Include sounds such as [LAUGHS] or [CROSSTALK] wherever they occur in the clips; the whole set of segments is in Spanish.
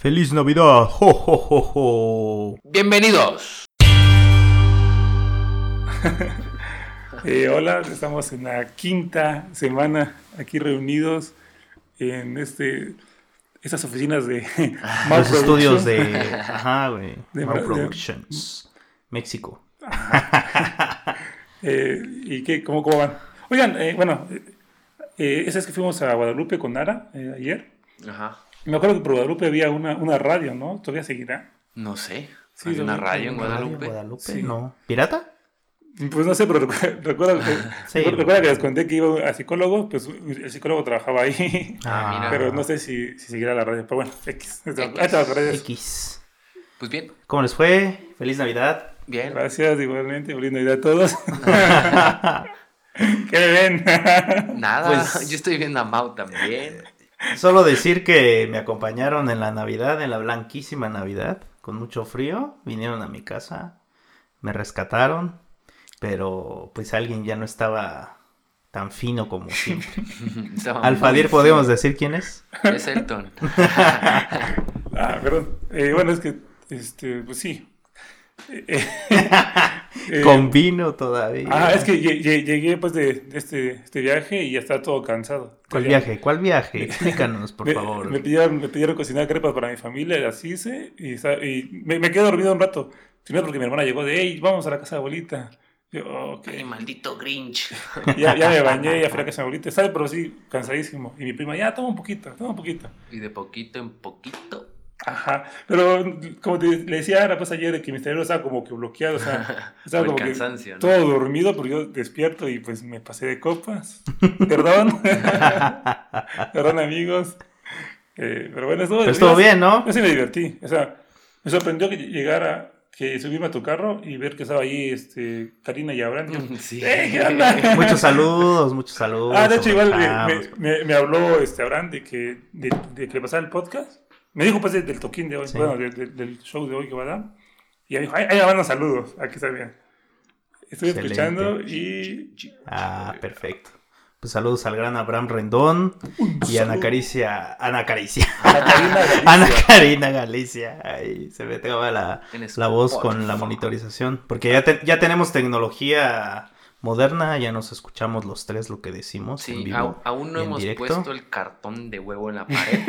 ¡Feliz Navidad! ¡Jo, jo, jo, jo! Bienvenidos. [LAUGHS] Eh, hola, estamos en la quinta semana aquí reunidos en este estas oficinas de [LAUGHS] Los estudios de. Ajá, güey. De- de- Productions. [LAUGHS] México. Eh, ¿Y qué? ¿Cómo, cómo van? Oigan, eh, bueno, eh, eh, esa es que fuimos a Guadalupe con Nara eh, ayer. Ajá. Me acuerdo que por Guadalupe había una, una radio, ¿no? ¿Todavía seguirá? No sé. Sí, ¿Hay una radio en Guadalupe? Guadalupe. Sí. No. ¿Pirata? Pues no sé, pero recu- recuerdo que, [LAUGHS] Sí. que les conté que iba a psicólogo, pues el psicólogo trabajaba ahí. Ah, mira. Pero no sé si, si seguirá la radio. Pero bueno, X. Redes. X. Pues bien, ¿Cómo les fue? ¡Feliz Navidad! bien. Gracias, igualmente. Feliz Navidad a todos. [LAUGHS] [LAUGHS] ¿Qué ven? Nada, Pues- yo estoy viendo a Mau también. Solo decir que me acompañaron en la Navidad, en la blanquísima Navidad, con mucho frío. Vinieron a mi casa, me rescataron, pero pues alguien ya no estaba tan fino como siempre. [LAUGHS] Alfadir, ¿podemos decir quién es? Es Elton. [LAUGHS] ah, perdón. Eh, bueno, es que, este, pues sí. [LAUGHS] Eh, Con vino todavía. Ah, es que lle- lle- llegué pues de, este, este viaje y ya estaba todo cansado. ¿Cuál viaje? ¿Cuál viaje? Explícanos, por [LAUGHS] me, favor. Me pidieron, me pidieron cocinar crepas para mi familia, las hice y, y me, me quedé dormido un rato. Primero porque mi hermana llegó de, hey, vamos a la casa de abuelita. Yo, ok. Ay, maldito Grinch. [LAUGHS] Ya, ya me bañé, ya fui a la casa abuelita, ¿sabes? Pero sí, cansadísimo. Y mi prima, ya, toma un poquito, toma un poquito. Y de poquito en poquito. Ajá. Pero como te, le decía Ara, pues ayer de que mi cerebro estaba como que bloqueado, o sea, [LAUGHS] estaba como que ¿no? todo dormido, pero yo despierto y pues me pasé de copas. Perdón. [LAUGHS] Perdón, amigos. Eh, pero bueno, estuvo, estuvo bien, ¿no? Yo sí me divertí. O sea, me sorprendió que llegara, que subirme a tu carro y ver que estaba ahí este, Karina y Abraham. Yo, Sí. [LAUGHS] "Eh, ¿qué onda?" Muchos saludos, muchos saludos. Ah, de hecho, igual me, aprovechamos. me- me- me habló este Abraham de que, de, de que le pasara el podcast. Me dijo pues de- del toquín de hoy, Sí. bueno, de- de- del show de hoy que va a dar. Y ella dijo, ahí me mandan saludos, aquí está bien. Estoy Excelente. escuchando y... Ah, perfecto. Pues saludos al gran Abraham Rendón y Ana Caricia. Ana Caricia. Ana Karina [LAUGHS] Galicia. Ana Karina Galicia. Ahí se me pegaba la, la voz con la monitorización. Porque ya, te- ya tenemos tecnología moderna, ya nos escuchamos los tres lo que decimos en Sí, vivo. au- aún no en hemos directo. puesto el cartón de huevo en la [LAUGHS] pared.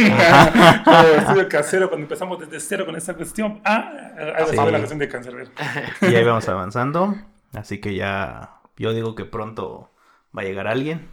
Estudio casero cuando empezamos desde cero con esta cuestión. Ah, algo Sí. la cuestión de cancerbero. Y ahí vamos avanzando. Así que ya, yo digo que pronto va a llegar alguien.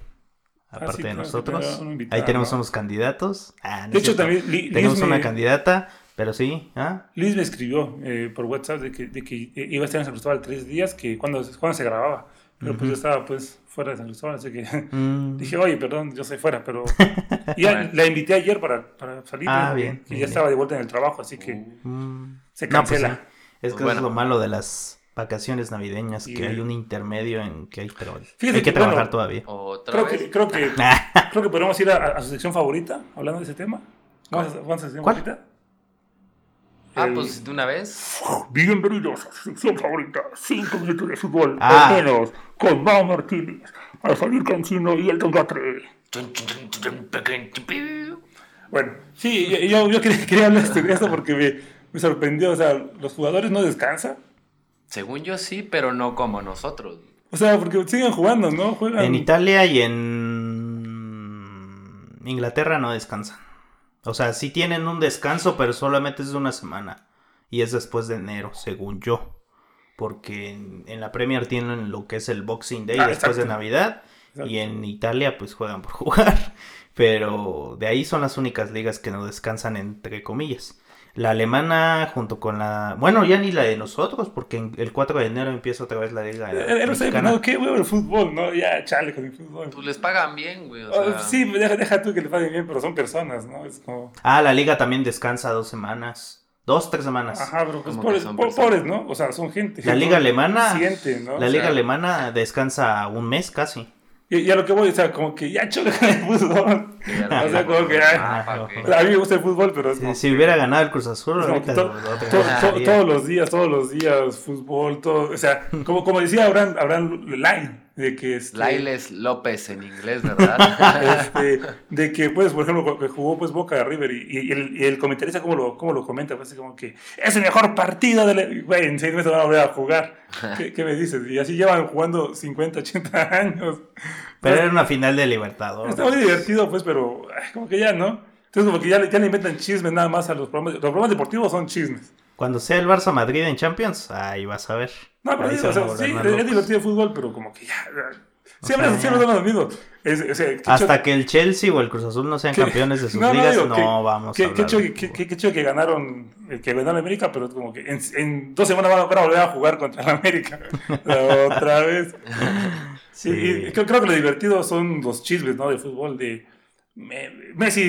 Aparte Ah, sí, de claro, nosotros. Ahí tenemos ¿no? unos candidatos. Ah, no De hecho, cierto. también Tenemos una me- candidata, pero sí. ¿ah? Liz me escribió eh, por WhatsApp de que, de que iba a estar en San Cristóbal tres días, que cuando, cuando se grababa. Pero pues yo estaba pues fuera de San Cristóbal, así que [LAUGHS] Mm, dije, oye, perdón, yo soy fuera, pero... [LAUGHS] Y Bueno. la invité ayer para, para salir. Ah, ¿no? bien, Y bien, ya bien. estaba de vuelta en el trabajo, así que mm. se No, pues cancela. sí. Es que Bueno. es lo malo de las vacaciones navideñas, que hay un intermedio en que hay, pero Fíjate hay que que, trabajar bueno, todavía. Otra Creo vez. que, creo, que, [LAUGHS] creo que podemos ir a, a su sección favorita, hablando de ese tema. Vamos a, vamos a su sección ¿Cuál? favorita. Ah, El- pues de una vez. Bienvenidos a su sección favorita, 5 minutos de fútbol, Ah. al menos, con Mau Martínez, al salir Cancino y el piu. Bueno, sí, yo, yo quería, quería hablar de esto porque me, me sorprendió, o sea, los jugadores no descansan. Según yo sí, pero no como nosotros. O sea, porque siguen jugando, ¿no? Juegan. En Italia y en Inglaterra no descansan. O sea, sí tienen un descanso, pero solamente es de una semana. Y es después de enero, según yo. Porque en, en la Premier tienen lo que es el Boxing Day Ah, después de. Navidad. Exacto. Y en Italia pues juegan por [LAUGHS] jugar. Pero de ahí son las únicas ligas que no descansan entre comillas. La alemana junto con la... Bueno, ya ni la de nosotros, porque en- el 4 de enero empieza otra vez la liga Eh, eh, no qué huevo el fútbol, ¿no? Ya, chale con el fútbol. Pues les pagan bien, güey. O Oh, sea, sí, deja, deja tú que le paguen bien, pero son personas, ¿no? Es como. Ah, la liga también descansa dos semanas. Dos, tres semanas. Ajá, pero pues pobres, son pobres, ¿no? O sea, son gente. La liga alemana- Siente, ¿no? La O liga sea, alemana descansa un mes casi. Y, y a lo que voy, o sea, como que ya chole con el fútbol. ya o sea, como que. Ah, ah, ¿para no, no. a mí me gusta el fútbol, pero es Si, como si que- hubiera ganado el Cruz Azul, como ahorita que to- lo- lo to- dejaría. to- todos los días, todos los días, fútbol, todo. O sea, como, como decía Abraham, Abraham Line, de que este, Lailes López en inglés, ¿verdad? [LAUGHS] este, de que pues por ejemplo que jugó pues Boca de River y, y el, y el comentarista como lo, cómo lo comenta pues así como que es el mejor partido de la... güey en seis meses van a volver a jugar. ¿Qué, qué me dices? y así llevan jugando 50 80 años. Pero era una final de Libertadores. está muy divertido pues pero ay, como que ya no entonces como que ya, le- ya le inventan chismes nada más a los programas. Los programas deportivos son chismes Cuando sea el Barça Madrid en Champions, ahí vas a ver. No, pero se o sea, sí, es, divertido el fútbol, pero como que ya. Siempre, siempre son los mismos. Es- Hasta que el Chelsea o el Cruz Azul no sean campeones de sus no, no, ligas, digo, no vamos qué, a hablar. qué- chido que ganaron, eh, que ganaron América, pero como que en, en dos semanas van a, van a volver a jugar contra el América. Otra vez. [LAUGHS] Sí. Y creo, creo que lo divertido son los chismes, ¿no? De fútbol, de. Me- Messi,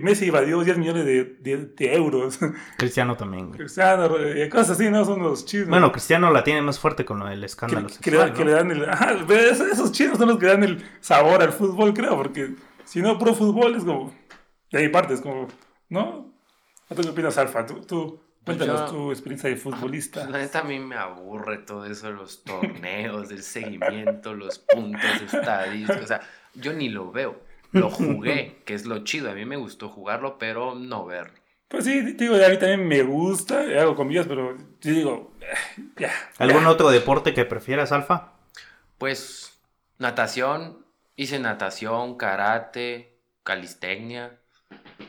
Messi evadió 10 millones de, de- de euros. [LAUGHS] Cristiano también, güey. Cristiano, eh, cosas así, ¿no? Son los chismes. Bueno, Cristiano la tiene más fuerte con lo del que, escándalo que le, sexual, da- que ¿no? le dan el. Ajá, esos, chinos son los que dan el sabor al fútbol, creo, porque si no, puro fútbol es como. De ahí parte, es como. ¿No? ¿Tú qué opinas, Alfa? Tú, tú cuéntanos Yo- tu experiencia de futbolista. La neta a mí me aburre todo eso, los torneos, el seguimiento, los puntos estadísticos. O sea, yo ni lo veo. Lo jugué, que es lo chido. A mí me gustó jugarlo, pero no verlo. Pues sí, te digo, a mí también me gusta, y hago comillas, pero yo digo, eh, ya. ¿Algún otro deporte que prefieras, Alfa? Pues natación, hice natación, karate, calistecnia.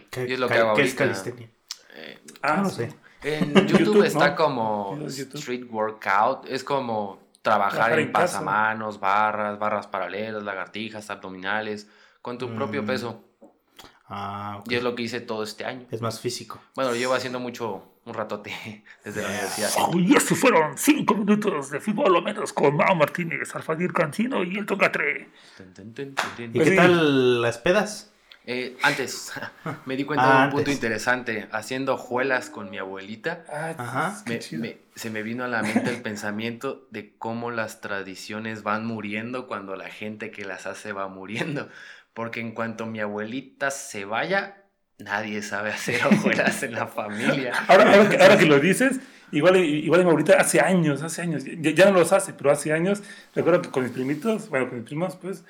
¿Qué, Y es lo que hago ¿qué es ahorita. calistenia? Eh, Ah, no sí. sé. en [LAUGHS] YouTube, YouTube está ¿no? como YouTube. street workout. Es como trabajar Trabajar en pasamanos, barras, barras paralelas, lagartijas, abdominales, con tu propio Mm. peso. Ah. Y es lo que hice todo este año. Es más físico. Bueno, lo llevo haciendo mucho, un ratote [LAUGHS] desde la universidad. Y estos fueron cinco minutos de fútbol o menos con Mao Martínez, Alfadir Cancino y el Tocatre. ¿Y Pues qué sí. tal las pedas? Eh, antes, [LAUGHS] me di cuenta Ah, de un antes. punto interesante. Haciendo juelas con mi abuelita, Ah, Ajá. qué me- chido. me- se me vino a la mente el pensamiento de cómo las tradiciones van muriendo cuando la gente que las hace va muriendo. Porque en cuanto mi abuelita se vaya, nadie sabe hacer hojuelas en la familia. [LAUGHS] Ahora, ahora, que, ahora que lo dices, igual, igual mi abuelita hace años, hace años, ya, ya no los hace, pero hace años, recuerdo que con mis primitos, bueno, con mis primos, pues,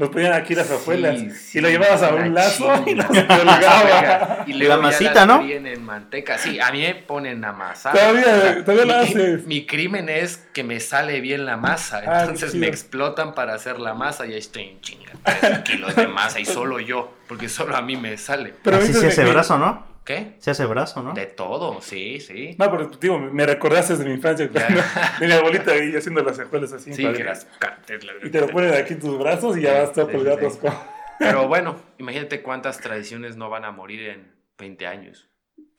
nos ponían aquí las abuelas Sí, y lo llevabas a un lazo y las colgaba. [LAUGHS] Y La masita, las ¿no? fríen en manteca. Sí, a mí me ponen a masar. Todavía- todavía mi, haces. Mi crimen es que me sale bien la masa. Ah, Entonces me explotan para hacer la masa y ahí estoy en chinga. Tres kilos de masa y solo yo, porque solo a mí me sale. Pero Así dices, se hace me- brazo, ¿no? ¿Qué? Se hace brazo, ¿no? De todo, sí, sí. No, pero digo, me recordaste de mi infancia, cuando- [LAUGHS] de mi abuelita ahí haciendo las escuelas así. Sí, que las Y te lo ponen aquí en tus brazos y ya vas todo Sí, sí, colgado. Pero [LAUGHS] bueno, imagínate cuántas tradiciones no van a morir en 20 años.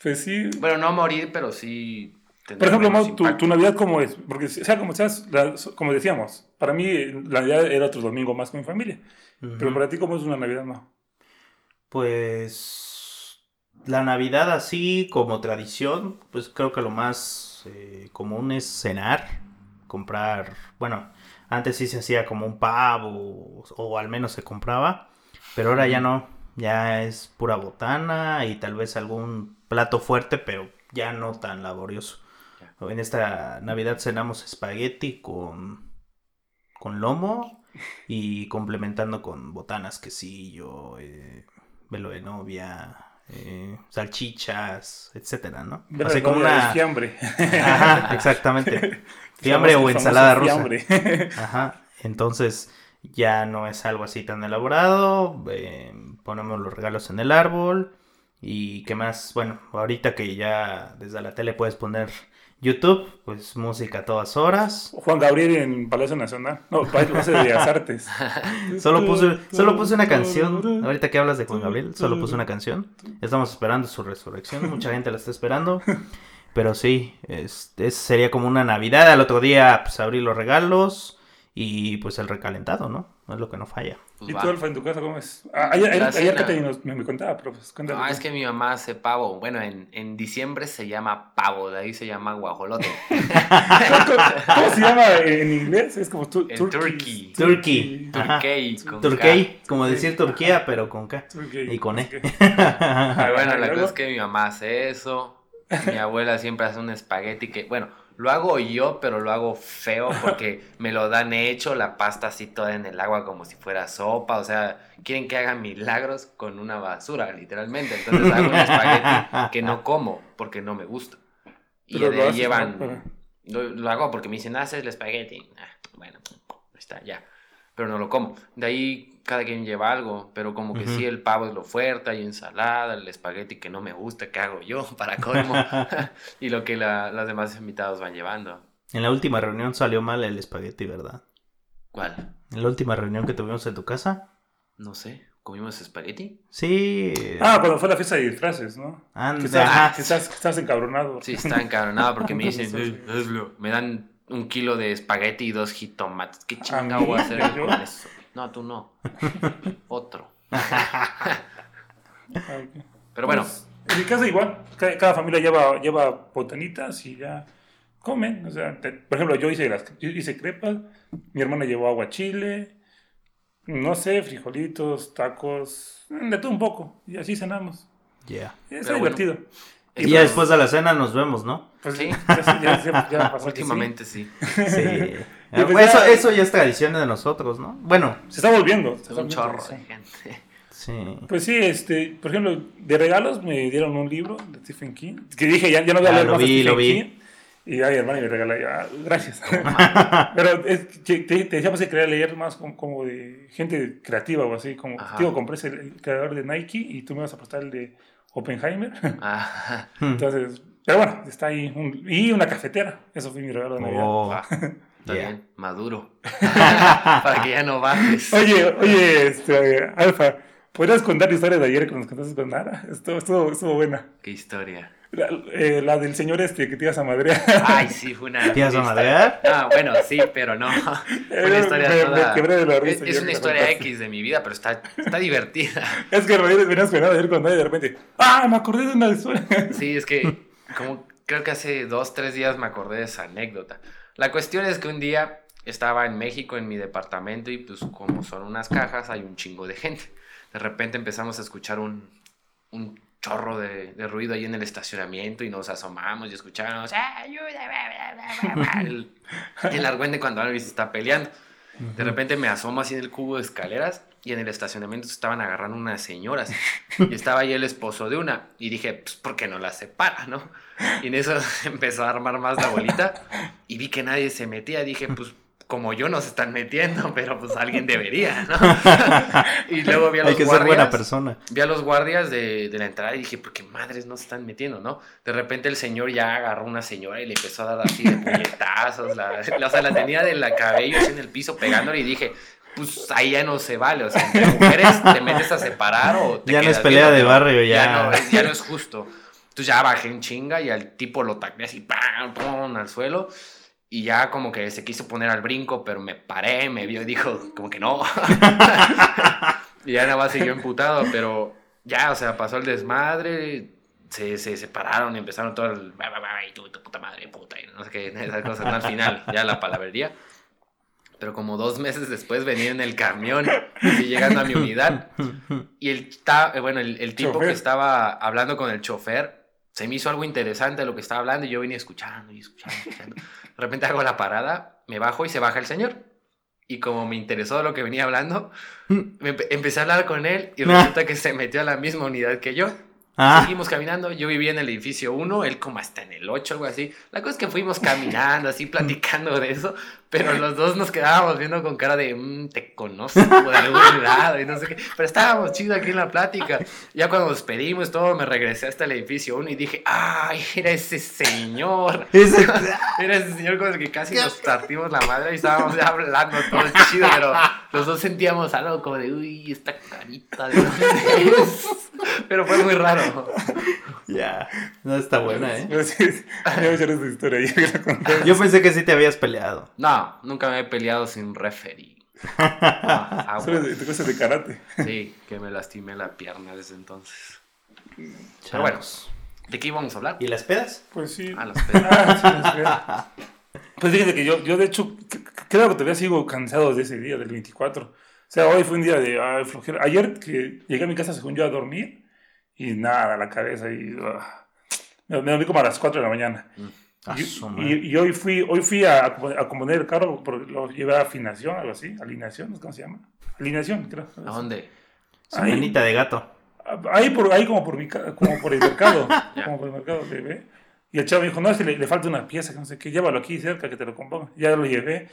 Pues sí. Bueno, no a morir, pero sí. Por ejemplo, Mau, tu, Navidad, ¿cómo es? Porque, o sea, como, seas, la- como decíamos, para mí la Navidad era otro domingo más con mi familia. Pero para ti, ¿cómo es una Navidad, no? Pues la Navidad así como tradición, pues creo que lo más eh, común es cenar, comprar, bueno, antes sí se hacía como un pavo o, al menos se compraba, pero ahora ya no, ya es pura botana y tal vez algún plato fuerte, pero ya no tan laborioso. En esta Navidad cenamos espagueti con, con lomo y complementando con botanas, quesillo, eh, velo de novia, eh, salchichas, etcétera, ¿no? La como una... fiambre. Ajá, exactamente. [LAUGHS] Fiambre o ensalada rusa. fiambre. [LAUGHS] Ajá. Entonces ya no es algo así tan elaborado. eh, ponemos los regalos en el árbol. Y qué más, bueno, ahorita que ya desde la tele puedes poner YouTube, pues música a todas horas. Juan Gabriel en Palacio Nacional. No, Palacio de Bellas Artes. [LAUGHS] Solo puse, solo puse una canción. Ahorita que hablas de Juan Gabriel, solo puse una canción. Estamos esperando su resurrección. Mucha gente la está esperando. Pero sí, es, es- sería como una Navidad. Al otro día, pues abrir los regalos. Y pues el recalentado, ¿no? No es lo que no falla. Pues ¿Y va. tú, Alfa, en tu casa cómo es? Ah, ayer La ayer, ayer cena. Katherine nos- me, me contaba, pero pues cuéntame. No, es que mi mamá hace pavo. Bueno, en, en diciembre se llama pavo, de ahí se llama guajolote. [LAUGHS] ¿Cómo se llama en inglés? Es como tu, turkey. turkey. Turkey. Turkey. con Turkey, como decir Turquía, pero con K. Turkey. Y con E. Pero bueno, la ¿y cosa es que mi mamá hace eso. Mi abuela siempre hace un espagueti que, bueno, Lo hago yo, pero lo hago feo [LAUGHS] porque me lo dan hecho, la pasta así toda en el agua como si fuera sopa. O sea, quieren que haga milagros con una basura, literalmente. Entonces hago un espagueti que no [LAUGHS] como porque no me gusta. Y Pero de lo ahí llevan... Lo, lo hago porque me dicen, haces el espagueti. Ah, bueno, está, ya. Pero no lo como. De ahí cada quien lleva algo, pero como que Ujú. sí, el pavo es lo fuerte, hay ensalada, el espagueti que no me gusta, que hago yo [LAUGHS] para colmo. [LAUGHS] y lo que la- los demás invitados van llevando. En la última reunión salió mal el espagueti, ¿verdad? ¿Cuál? En la última reunión que tuvimos en tu casa. No sé. ¿Comimos espagueti? Sí. Ah, cuando fue la fiesta de disfraces, ¿no? Anda, estás, que estás encabronado. Sí, está encabronado porque me dicen. Me dan un kilo de espagueti y dos jitomates. ¿Qué ¿A chingado voy a hacer con eso? No, tú no. [LAUGHS] Otro. [LAUGHS] Ah. Pero bueno, Pues, en mi casa igual, cada, cada familia lleva, lleva botanitas y ya comen. O sea, te- por ejemplo, yo hice, las, yo hice crepas, mi hermana llevó agua chile, no sé, frijolitos, tacos, mm, de todo un poco. Y así cenamos. Ya. Es Pero bueno. divertido. Y ya después de la cena nos vemos, ¿no? Pues Sí. ya, ya- ya- ya pasó [LAUGHS] que sí. últimamente sí. Sí. Pues eso, ya- eso ya es tradición de nosotros, ¿no? Bueno, Se está volviendo. se Es está un volviendo chorro de gente. sí. Pues sí, este, por ejemplo, de regalos me dieron un libro de Stephen King. Que dije, ya, ya no voy a Ah, leer lo más vi, lo Stephen vi. King. Y ay, hermano, y me regala ya, gracias. [LAUGHS] Pero es te, te decíamos que quería leer más como, como de gente creativa o así. Como, Ajá. tío, compré el, el creador de Nike y tú me vas a prestar el de Oppenheimer. Ah, [LAUGHS] Entonces, pero bueno, está ahí. un- y una cafetera. Eso fue mi regalo de Navidad. Oh. Está bien, maduro. [LAUGHS] Para que ya no bajes. Oye, oye, este, Alfa, ¿podrías contar la historia de ayer que nos contaste con Nara? Estuvo, estuvo, estuvo buena. Qué historia. La, eh, la del señor este que te ibas a madrear. Ay, sí, fue una. ¿Te ibas a madrear? Ah, bueno, sí, pero no. Fue una historia Me- me toda. quebré de la Es, risa es una historia contaste. X de mi vida, pero está, está divertida. [LAUGHS] Es que Rodríguez venía esperando ayer con nadie y de repente, ¡ah! Me acordé de una historia. Sí, es que como creo que hace dos, tres días me acordé de esa anécdota. La cuestión es que un día estaba en México en mi departamento y pues como son unas cajas hay un chingo de gente. De repente empezamos a escuchar un, un chorro de, de ruido ahí en el estacionamiento y nos asomamos y escuchábamos "Ah, ayuda, bla, bla, bla, bla, bla", [LAUGHS] el, el argüente cuando alguien se está peleando. De repente me asomo así en el cubo de escaleras y en el estacionamiento se estaban agarrando unas señoras. Y estaba ahí el esposo de una. Y dije, pues, ¿por qué no la separa, no? Y en eso [LAUGHS] empezó a armar más la bolita. Y vi que nadie se metía. Dije, pues, como yo no se están metiendo, pero pues alguien debería, ¿no? [LAUGHS] y luego vi a los Hay que ser guardias. buena persona. Vi a los guardias de, de la entrada y dije, ¿por qué madres no se están metiendo, no? De repente el señor ya agarró a una señora y le empezó a dar así de puñetazos. La, la- o sea, la tenía de la cabello en el piso pegándole y dije, pues ahí ya no se vale. O sea, entre mujeres te metes a separar o te Ya no es pelea viendo, de barrio, ya. no, es- ya no es justo. Entonces ya bajé en chinga y al tipo lo tacleé así, ¡pam! ¡pum! al suelo. Y ya como que se quiso poner al brinco, pero me paré, me vio y dijo, como que no. [LAUGHS] y ya nada más siguió emputado, pero ya, o sea, pasó el desmadre, se, se separaron y empezaron todo el... Y tú, tu puta madre, puta, y no sé qué, esas cosas, ¿no? Al final, ya la palabrería. Pero como dos meses después venía en el camión y llegando a mi unidad. Y el, ta- eh, bueno, el, el tipo Chofer. que estaba hablando con el chofer, se me hizo algo interesante lo que estaba hablando y yo venía escuchando y escuchando, escuchando. De repente hago la parada, me bajo y se baja el señor. Y como me interesó lo que venía hablando, me empe- empecé a hablar con él y resulta que se metió a la misma unidad que yo. Ah, Seguimos caminando, yo vivía en el edificio 1, él como hasta en el 8, algo así. La cosa es que fuimos caminando, así platicando de eso, pero los dos nos quedábamos viendo con cara de, "Mm, te conozco de algún lado y no sé qué. Pero estábamos chidos aquí en la plática. Ya cuando nos pedimos todo, me regresé hasta el edificio 1 y dije, ay, era ese señor. ese- [LAUGHS] Era ese señor con el que casi nos partimos la madre y estábamos ya hablando todo chido, pero los dos sentíamos algo como de, uy, esta carita de. [LAUGHS] Pero fue muy raro. [LAUGHS] ya. No está buena, ¿eh? Sí, historia. Yo pensé que sí te habías peleado. No, nunca me he peleado sin referee. [LAUGHS] De, de cosas de karate. Sí, que me lastimé la pierna desde entonces. Pero bueno. ¿de qué íbamos a hablar? ¿Y las pedas? Pues sí. A las pedas. Ah, sí, las veo. Pues fíjate que yo, yo de hecho, creo que todavía sigo cansado de ese día, del 24. O sea, hoy fue un día de ay, flojera. Ayer que llegué a mi casa, según yo, a dormir, y nada, la cabeza, y ah, me, dormí como a las 4 de la mañana. Mm. Y, y- y hoy fui, hoy fui a, a componer el carro, porque lo llevé a afinación, algo así, alineación. ¿cómo se llama? Alineación, creo. ¿A dónde? Su Ahí. manita de gato. Ahí, por, ahí como, por mi como por el mercado, [LAUGHS] como por el mercado ve. Y el chavo me dijo, no, es que le, le falta una pieza, que no sé qué, llévalo aquí cerca, que te lo componga. Ya lo llevé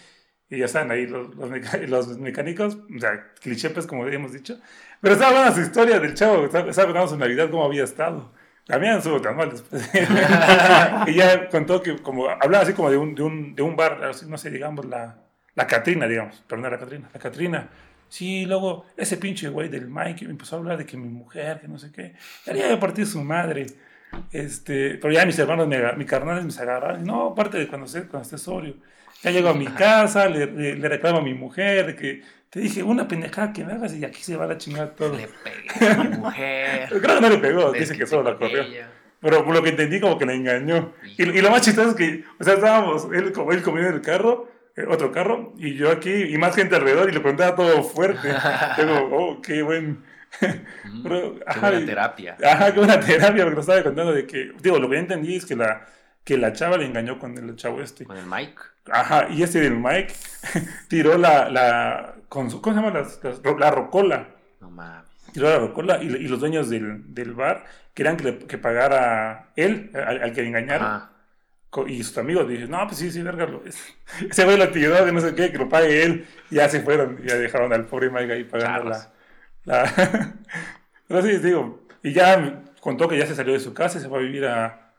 y ya están ahí los, los, meca- [LAUGHS] los mecánicos, o sea, cliché pues como hemos dicho. Pero estaba hablando su historia del chavo, estaba, contando su Navidad, cómo había estado. No estuvo tan mal después. [LAUGHS] y ya contó que como, hablaba así como de un, de un, de un bar, así, no sé, digamos, la, la Catrina, digamos, pero no la Catrina, la Catrina. Sí, luego ese pinche güey del Mike me empezó a hablar de que mi mujer, que no sé qué, ya partido su madre. Este, pero ya mis hermanos, me, mi carnal me agarraron. No, aparte de cuando, esté- cuando esté sobrio. Ya llego a mi casa, le, le, le reclamo a mi mujer que te dije una pendejada que me hagas y aquí se va la chingada todo. Le pegué a mi mujer. [LAUGHS] Creo que no le pegó, dice que solo la corrió. Pero por lo que entendí, como que la engañó. Y, y lo más chistoso es que, o sea, estábamos, él, él comiendo en el carro, eh, otro carro, y yo aquí, y más gente alrededor, y le preguntaba todo fuerte. [LAUGHS] Digo, oh, qué buen. Mm, Pero, qué ajá, buena y- terapia. Ajá, que una terapia, porque lo estaba contando de que, digo, lo que entendí es que la, que la chava le engañó con el chavo este. Con el Mike. Ajá, y este del Mike [LAUGHS] tiró la, la, con su, ¿cómo se llama? Las- las- la rocola. No mames. Tiró la rocola y, y los dueños del, del bar querían que, le- que pagara él, al, al que le engañaron. Y sus amigos dicen, no, pues sí, sí, verga, lo- ese güey lo tiró, que no sé qué, que lo pague él. Y ya se fueron, ya dejaron al pobre Mike ahí pagando la... la... [LAUGHS] Pero sí, digo, y ya contó que ya se salió de su casa y se fue a vivir a...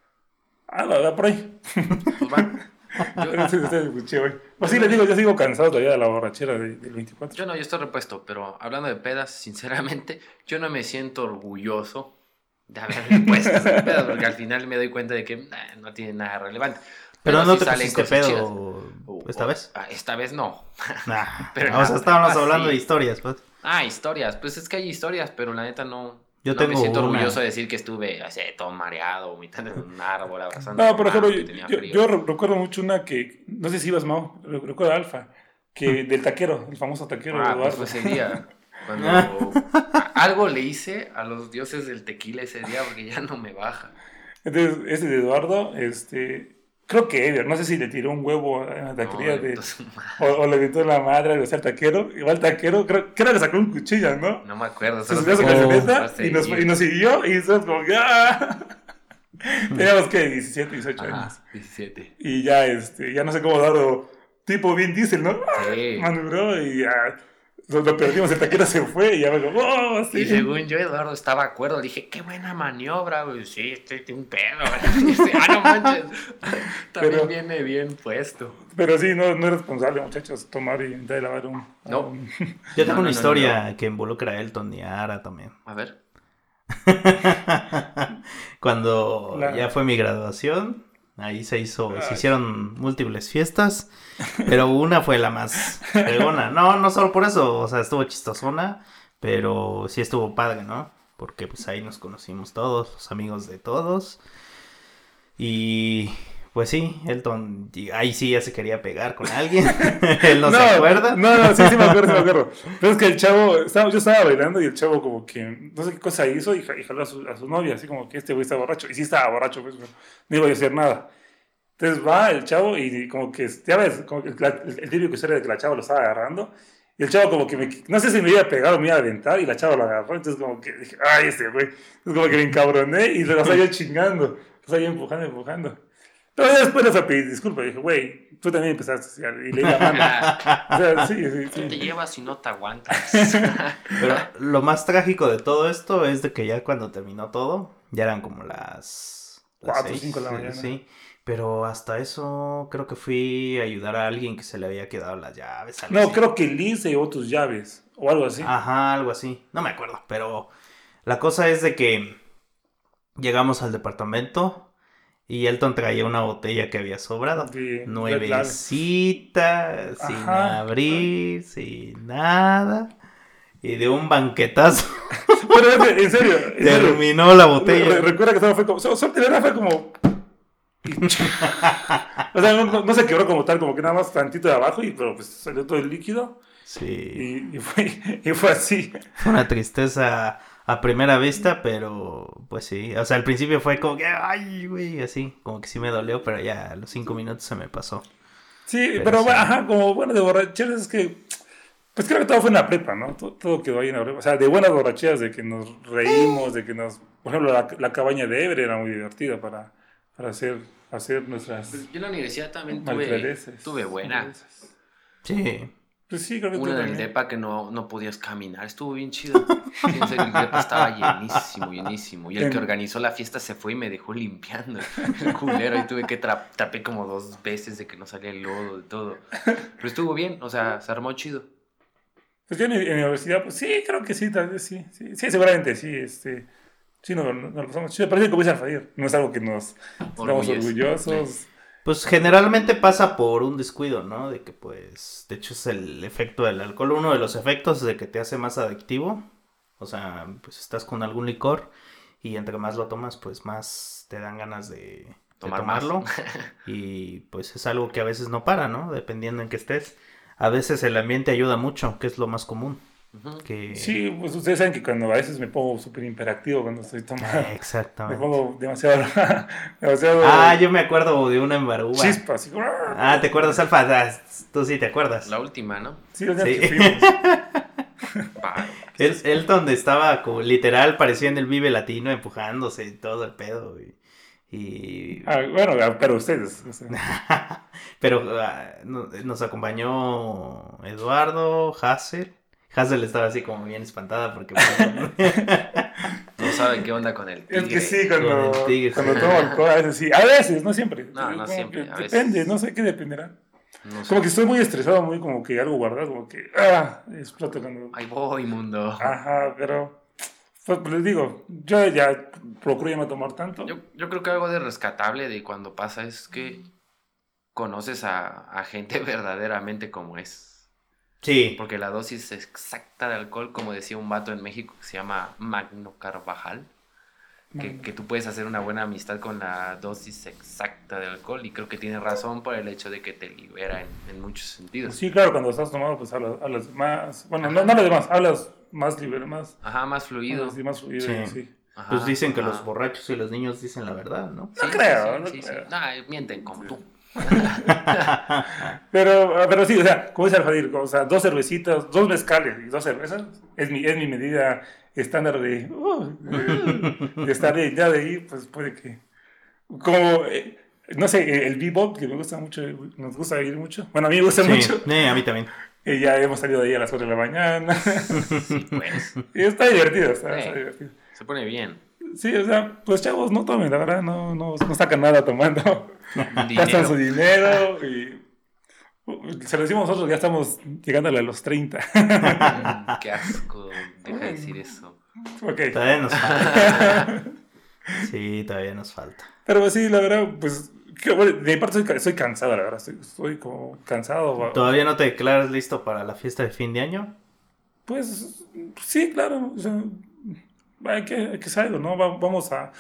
Ah, la verdad, por ahí. Pues va. [LAUGHS] Pero sí, sí, escuché, güey. Pues sí, les digo, yo sigo cansado todavía de la borrachera de- del 24. Yo no, yo estoy repuesto, pero hablando de pedas, sinceramente, yo no me siento orgulloso de haberme [LAUGHS] puesto esas pedas, porque al final me doy cuenta de que nah, no tiene nada relevante. Pero no sí te salen pusiste chidas. pedo Uh, esta vez. ah, esta vez no. Nah, [LAUGHS] Pero o sea, estábamos ah, hablando sí. de historias, pues. Ah, historias. Pues es que hay historias, pero la neta no. Yo no tengo me siento una. orgulloso de decir que estuve así, todo mareado, vomitando en un árbol, abrazando. No, a por ejemplo, yo, recuerdo mucho una que, no sé si ibas, Mau, re- recuerdo Alfa, que del taquero, el famoso taquero Ah, pues fue ese día. [LAUGHS] Cuando algo le hice a los dioses del tequila ese día porque ya no me baja. Entonces, ese de Eduardo, este, creo que Ever, no sé si le tiró un huevo en la taquería No, de, o, o le gritó la madre sea, al taquero, igual taquero, creo, creo que sacó un cuchillo, ¿no? no me acuerdo. Se subió a su camioneta y nos, y nos siguió y nosotros como que, ¡ah! [LAUGHS] Teníamos que 17, 18 años. Ajá, 17. Y ya, este, ya no sé cómo darlo, tipo bien Diesel, ¿no? Sí. [LAUGHS] Y ya lo, lo perdimos, el taquero se fue y ya me dijo, ¡oh! Sí. Y según yo, Eduardo estaba de acuerdo. Le dije, qué buena maniobra, güey. Sí, estoy de un pedo, [LAUGHS] dice, ah, no manches. [LAUGHS] También Pero- viene bien puesto. Pero sí, no, no es responsable, muchachos, tomar y intentar lavar un. No. un- [LAUGHS] Yo tengo no, una no, historia que involucra a Elton y a Ara también. A ver. Cuando La- ya fue mi graduación, ahí se hizo, se hicieron múltiples fiestas, pero una fue la más pegona. No, no solo por eso, o sea, estuvo chistosona, pero sí estuvo padre, ¿no? Porque pues ahí nos conocimos todos, los amigos de todos. Y pues sí, Elton, ahí sí ya se quería pegar con alguien. [LAUGHS] Él no, se acuerda. No, no, sí, sí me acuerdo, sí me acuerdo. Pero es que el chavo, estaba, yo estaba bailando y el chavo como que, no sé qué cosa hizo y, ja- y jaló a su, a su novia, así como que este güey está borracho. Y sí estaba borracho, pues, no iba a decir nada. Entonces va el chavo y como que, ya ves, como que la- el, el típico historia de que la chava lo estaba agarrando. Y el chavo como que me, no sé si me iba a pegar o me iba a aventar y la chava lo agarró. Entonces como que dije, ay, este güey. Entonces como que me encabroné y lo estaba yo chingando. Lo estaba yo empujando, empujando. Pero después le fue a pedir disculpas. Dije, güey, tú también empezaste a- y le di la mano. O sea, sí, sí, Tú te llevas y no te aguantas. [LAUGHS] Pero lo más trágico de todo esto es de que ya cuando terminó todo, ya eran como las... las Cuatro, seis, cinco de la mañana. Sí, pero hasta eso creo que fui a ayudar a alguien que se le había quedado las llaves. No, así. creo que Liz se llevó tus llaves o algo así. Ajá, algo así. No me acuerdo, pero la cosa es de que llegamos al departamento y Elton traía una botella que había sobrado. Sí, Nuevecita, sin Ajá. abrir, sin nada. Y de un banquetazo [LAUGHS] Pero en serio, en serio. terminó la botella. recuerda que solo fue como. Solo, fue como. [LAUGHS] o sea, no, no- no se quebró como tal, como que nada más tantito de abajo, y, pero pues salió todo el líquido. Sí, Y, y fue, y fue así. fue una tristeza a primera vista, pero pues sí. O sea, al principio fue como que, ay, güey, así, como que sí me dolió, pero ya a los cinco minutos se me pasó. Sí, Pero pero, sí. ajá, como bueno, de borracheras es que. Pues creo que todo fue en la prepa, ¿no? Todo, todo quedó ahí en la prepa. O sea, de buenas borracheras, de que nos reímos, de que nos. Por ejemplo, la, la cabaña de Ebre era muy divertida para, para hacer, hacer nuestras. Pues yo en la universidad también tuve, tuve buena. Sí. Pues sí, creo que Una en el también. depa que no, no podías caminar, estuvo bien chido. Serio, el depa estaba llenísimo, llenísimo. Y el que organizó la fiesta se fue y me dejó limpiando el culero. Y tuve que tra trapé como dos veces de que no salía el lodo, de todo. Pero estuvo bien, o sea, se armó chido. Pues yo en, en la universidad, pues sí, creo que sí, tal vez sí. Sí, sí seguramente sí. Este, sí, nos no, no lo pasamos chido. Parece que dice Alfadir, no es algo que nos estamos Orgulloso. orgullosos. Pues generalmente pasa por un descuido, ¿no? De que pues, de hecho es el efecto del alcohol, uno de los efectos es de que te hace más adictivo. O sea, pues estás con algún licor y entre más lo tomas, pues más te dan ganas de, de Tomar tomarlo. [LAUGHS] Y pues es algo que a veces no para, ¿no? Dependiendo en que estés. A veces el ambiente ayuda mucho, que es lo más común. Que... Sí, pues ustedes saben que cuando a veces me pongo súper imperactivo cuando estoy tomando. [LAUGHS] Me Exactamente. pongo demasiado. [LAUGHS] demasiado Ah, yo me acuerdo de una en Barúa. chispa, así. Ah, ¿te acuerdas, Alfa? Ah, Tú sí te acuerdas. La última, ¿no? Sí, o sea, Sí. Pa- [LAUGHS] El, Elton estaba como literal, parecía en el Vive Latino empujándose y todo el pedo. Y, y- Ah, bueno, ah, pero ustedes. o sea, Pero no- nos acompañó Eduardo, Hassel. Hassel estaba así como bien espantada porque... pues, [LAUGHS] No sabe qué onda con el tigre. es que sí, cuando, Con el tigre. cuando tomo alcohol, a veces sí. A veces, no siempre. No, no Como siempre, que a veces. Depende, no sé qué dependerá. No sé. Como que estoy muy estresado, muy como que algo guardado, como que. ¡Ah! Exploto cuando. Ahí voy, mundo. Ajá, pero. Pues les digo, yo ya procuro ya no tomar tanto. Yo, yo creo que algo de rescatable de cuando pasa es que conoces a, a gente [LAUGHS] verdaderamente como es. Sí, Porque la dosis exacta de alcohol, como decía un vato en México que se llama Magno Carvajal, que, que tú puedes hacer una buena amistad con la dosis exacta de alcohol y creo que tiene razón por el hecho de que te libera en, en muchos sentidos. Sí, claro, cuando estás tomado, pues hablas, hablas más. Bueno, no, no lo demás, hablas más libre, más. Ajá, más fluido. Sí, más fluido, Sí. sí. Ajá, pues dicen que ajá. los borrachos y los niños dicen la verdad, ¿no? No creo, no sí, sí. creo. Nah, mienten como tú. [LAUGHS] Pero, pero sí, o sea, como dice Alfadir, o sea, dos cervecitas, dos mezcales y dos cervezas es mi, es mi medida estándar de, uh, de, [LAUGHS] de estar de- ya de ahí, pues puede que. Como, eh, no sé, el bebop, que me gusta mucho, nos gusta ir mucho. Bueno, a mí me gusta Sí, mucho. eh, a mí también. Y ya hemos salido de ahí a las 4 de la mañana. Sí, pues. [LAUGHS] y está divertido, está, Sí. está divertido. Se pone bien. Sí, o sea, pues chavos, no tomen, la verdad, no, no, no sacan nada tomando. [LAUGHS] Gastan su Dinero. y. uh, Se lo decimos nosotros, ya estamos llegándole a los 30. Mm, [LAUGHS] Qué asco. Deja de decir eso. ok. Todavía nos falta. [LAUGHS] Sí, todavía nos falta. Pero pues, sí, la verdad, pues. que, bueno, de mi parte soy, estoy cansado, la verdad. Estoy, estoy como cansado. ¿Todavía no te declaras listo para la fiesta de fin de año? Pues sí, claro. O sea, hay que, hay que hacerlo, ¿no? Va- Vamos a.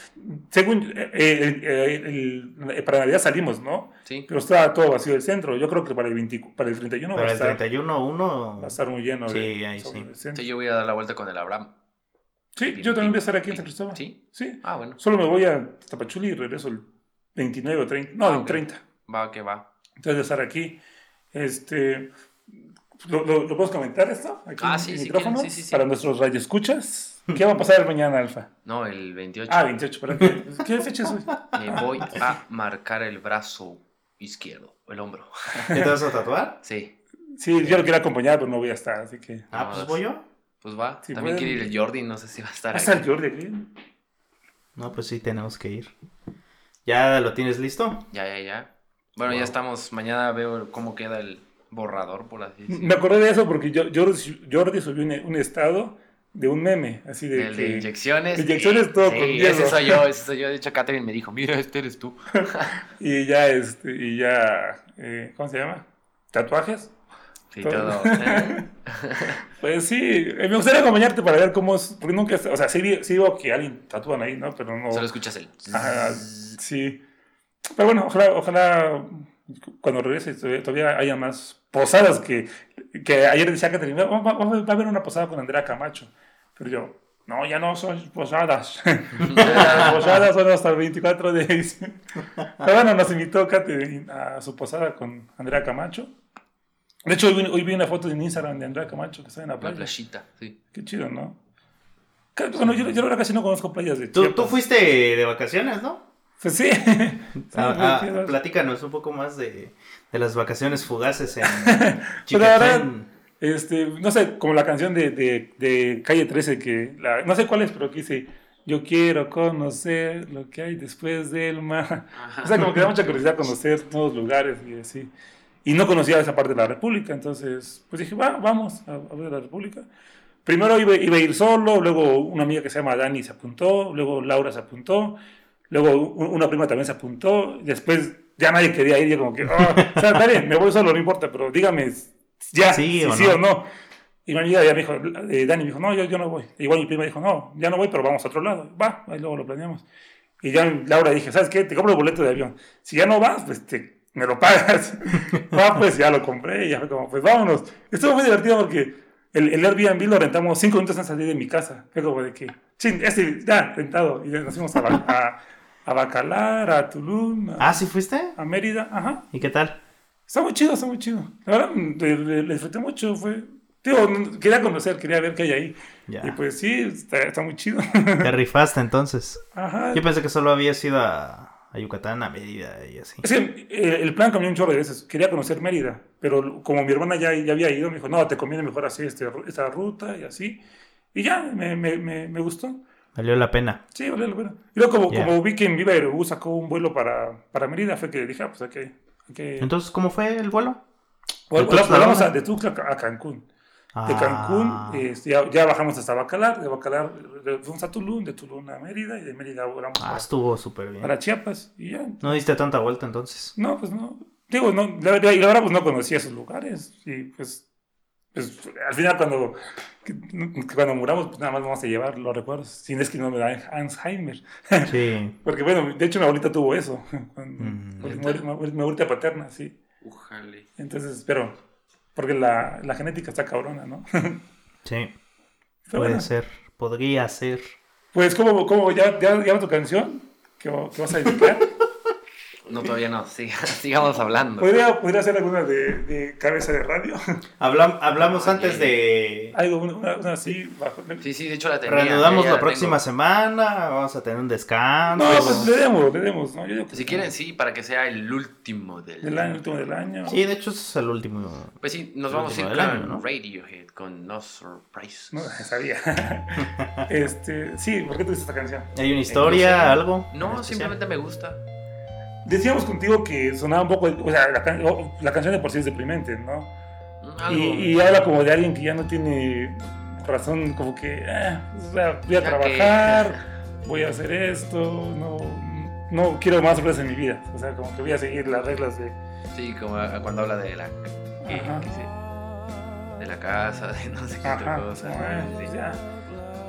Según. eh, eh, el- para Navidad salimos, ¿no? Sí. Pero está todo vacío el centro. Yo creo que para el, 20 para el 31 va Para a, el estar, 31 uno va a estar muy lleno. Sí, de- ahí sí. el. Sí, yo voy a dar la vuelta con el Abraham. Sí, yo también voy a estar aquí en San Cristóbal. ¿Sí? Sí. Ah, bueno. Solo me voy a Tapachuli y regreso el 29 o 30. No, Ah, el ok. 30. Va que va. Entonces de estar aquí. Este. ¿Lo, lo, lo puedes comentar esto? Aquí Ah, en sí, el sí micrófono, sí, sí, sí. Para nuestros radioescuchas. ¿Qué va a pasar mañana, Alfa? No, el 28. Ah, 28. ¿para qué? ¿Qué fecha es hoy? Me voy a marcar el brazo izquierdo, el hombro. ¿Qué te vas a tatuar? Sí. Sí, yo lo quiero acompañar, pero no voy a estar, así que. Ah, pues es- voy yo. Pues va. Sí, También pueden. quiere ir el Jordi, no sé si va a estar ¿Hasta aquí. el Jordi aquí? No, pues sí, tenemos que ir. ¿Ya lo tienes listo? Ya, ya, ya. Bueno, ya Wow. estamos. Mañana veo cómo queda el borrador, por así Me decirlo. acordé de eso porque yo, Jordi, Jordi subió un, un estado de un meme, así de. El que- de inyecciones. Inyecciones todo sí, con ese soy yo, [LAUGHS] ese soy yo. De hecho, Catherine me dijo, mira, este eres tú. [LAUGHS] Y ya, este, y ya. eh, ¿Cómo se llama? ¿Tatuajes? Sí, Todo. todo. [LAUGHS] Pues sí, eh, me gustaría acompañarte para ver cómo es. Porque nunca. O sea, sí, sí veo que alguien tatúan ahí, ¿no? Pero no. Solo escuchas el. Ajá, sí. Pero bueno, ojalá, ojalá cuando regrese todavía- todavía haya más posadas que, que ayer decía Catherine, va, va- va- va a haber una posada con Andrea Camacho. Pero yo, No, ya no son posadas. [LAUGHS] Las posadas son hasta el 24 de diciembre. Pero bueno, nos invitó Kate a su posada con Andrea Camacho. De hecho, hoy vi, hoy vi una foto en Instagram de Andrea Camacho que está en la La playa. playita, sí. Qué chido, ¿no? Bueno, yo, yo la verdad casi no conozco playas de Tú, Chiapas. tú fuiste de vacaciones, ¿no? Pues sí. [LAUGHS] Ah, ah, platícanos un poco más de, de las vacaciones fugaces en [LAUGHS] Chiquetén. este, no sé, como la canción de, de, de Calle 13, que la, no sé cuál es, pero que dice, yo quiero conocer lo que hay después del mar. [LAUGHS] O sea, como que da mucha curiosidad conocer nuevos lugares y así. Y no conocía esa parte de la República, entonces, pues dije, va, vamos a, a ver la República. Primero iba, iba a ir solo, luego una amiga que se llama Dani se apuntó, luego Laura se apuntó, luego una prima también se apuntó, después ya nadie quería ir, yo como que, "Ah, o sea, bien, me voy solo, no importa, pero dígame ya, Sí si o sí no. o no. Y mi amiga ya me dijo, eh, Dani me dijo, no, yo, yo no voy. Igual mi prima dijo, no, ya no voy, pero vamos a otro lado. Va, ahí luego lo planeamos. Y ya Laura dije, ¿sabes qué? Te compro el boleto de avión. Si ya no vas, pues te, me lo pagas. [LAUGHS] Va, pues ya lo compré y ya fue como, pues vámonos. Estuvo muy divertido porque el, el Airbnb lo rentamos cinco minutos antes de salir de mi casa. Fue como de que, chin, este, ya, rentado. Y nos fuimos a, a, a Bacalar, a Tulum, a, Ah, ¿sí fuiste? a Mérida. Ajá. ¿Y qué tal? Está muy chido, está muy chido. La verdad, le, le- le disfruté mucho. Fue, no- quería conocer, quería ver qué hay ahí. Ya. Y pues sí, está, está muy chido. [LAUGHS] Te rifaste entonces. Ajá. Yo pensé que solo habías ido a, a Yucatán, a Mérida y así. Es que eh, el plan cambió un chorro de veces. Quería conocer Mérida, pero como mi hermana ya, ya había ido, me dijo, no, te conviene mejor así este, esta ruta y así. Y ya, me, me, me, me gustó. Valió la pena. Sí, vale la pena. Y luego como, Ya. como vi que en Viva Aerobús sacó un vuelo para, para Mérida, fue que dije, ah, pues hay que- Entonces, ¿cómo fue el vuelo? Vol- ¿de volamos a- de Tuxtla a Cancún. De Ah, Cancún, este, ya, ya bajamos hasta Bacalar, de Bacalar eh, fuimos a Tulum, de Tulum a Mérida y de Mérida volamos ah, para, estuvo súper bien. para Chiapas y ya. No diste tanta vuelta entonces. No, pues no. Digo, no, la, verdad- y la verdad pues no conocía esos lugares y pues, pues al final cuando, que- que cuando muramos pues nada más vamos a llevar los recuerdos, sin es que no me da Alzheimer. Sí. [LAUGHS] Porque bueno, de hecho mi abuelita tuvo eso, cuando- Mm. mi abuelita- mi abuelita paterna, sí. Ujale. Entonces, pero, porque la, la genética está cabrona, ¿no? [LAUGHS] Sí. Pero Puede bueno. ser. Podría ser. Pues, ¿cómo, cómo ya, ya, ya tu canción? ¿Qué, va- qué vas a dedicar? No, todavía no. [LAUGHS] siga- sigamos hablando. ¿Podría, ¿Podría hacer alguna de, de cabeza de radio? [LAUGHS] Hablam- hablamos antes de. Algo, una, una- así, bajo. Sí, sí, de hecho la tenía. Reanudamos la la próxima tengo. semana. Vamos a tener un descanso. No, pues le demos, le demos. ¿no? Yo Si quieren, sí, para que sea el último del, Del año, último del año. Sí, de hecho, es el último. Pues sí, nos vamos a ir con año, ¿no? Radiohead, con No Surprises. No, [LAUGHS] sabía. este, sí, ¿por qué tuviste esta canción? ¿Hay una historia, No sé. algo? No, simplemente me gusta. Decíamos contigo que sonaba un poco, o sea, la, can- la canción de por sí es deprimente, ¿no? Mm, Algo. Y, y habla como de alguien que ya no tiene corazón, como que, ah, o sea, voy a Ya trabajar, [LAUGHS] voy a hacer esto, no, no quiero más sorpresas en mi vida. O sea, como que voy a seguir las reglas de... Sí, como cuando habla de la. que- que sí, de la casa, de no sé qué otra Ajá, cosa. como, ah, sí. ya.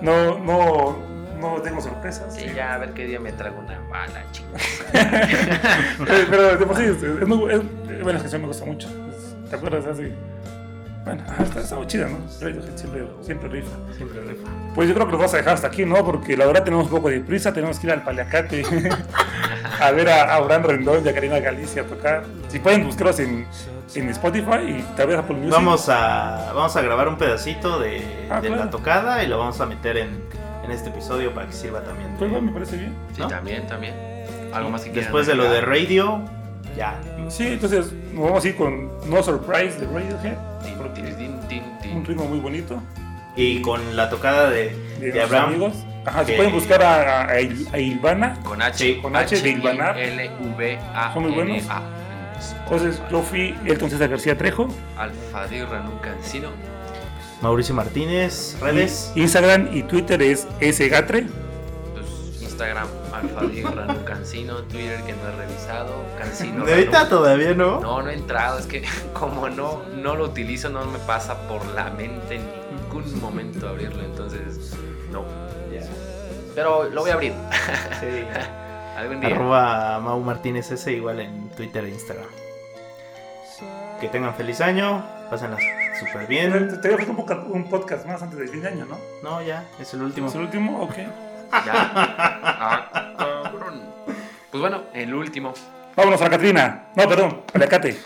No, no, no tengo sorpresas. Sí, ya a ver qué día me traigo una bala, chicos. [LAUGHS] Eh, Pero de por sí, es, es muy es- bueno, la canción me gusta mucho. Es- ¿Te acuerdas? Así. Bueno, está, está muy chida, ¿no? Siempre, siempre rifa. Siempre rifa. Pues yo creo que lo vamos a dejar hasta aquí, ¿no? Porque la verdad tenemos un poco de prisa, tenemos que ir al Paliacate [LAUGHS] a ver a Abraham Rendón y a Karina Galicia a tocar. Si pueden buscarlos en, en Spotify y tal vez Apple Music. Vamos a, vamos a grabar un pedacito de, Ah, de claro. la tocada y lo vamos a meter en, en este episodio para que sirva también. de- Pues bueno, me parece bien. Sí, ¿No? también, también. Algo más que Después de lo de radio, ya. Sí, entonces nos vamos a ir con No Surprise de Radiohead. Un ritmo muy bonito. Y con la tocada de, De, de Abraham. amigos. Ajá, que- pueden buscar a, a, Il- a Ilvana. Con H. Sí, con H de Ilvanar. L V A Son muy buenos. Entonces yo fui Elton César García Trejo. Alfadir Ranuca Encino. Mauricio Martínez, redes. Y Instagram y Twitter es sgatre. Pues, Instagram, Alfadir Ranuca Encino. Twitter que no he revisado. Cancino. De ahorita todavía no. No, no he entrado, es que [LAUGHS] como no, no lo utilizo, no me pasa por la mente en ningún momento abrirlo, entonces no. Ya. Pero lo voy a abrir Sí. [LAUGHS] algún día. Arroba Mau Martínez S igual en Twitter e Instagram. Que tengan feliz año. Pásenla Súper bien. Te, te un, un podcast más antes del fin de año, ¿no? No, ya, es el último. ¿Es el último? Ok. Ya. Ah, cabrón. Pues bueno, el último. Vámonos a la Catrina. No, perdón, a la Cate.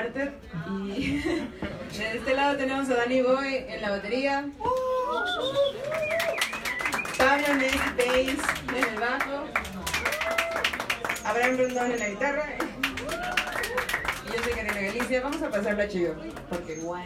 Y [LAUGHS] de este lado tenemos a Danny Boy en la batería. Pablo Ness Bass en el bajo. Abraham Rondón en la guitarra. Y yo soy Karina Galicia. Vamos a pasarla chido. Porque guay.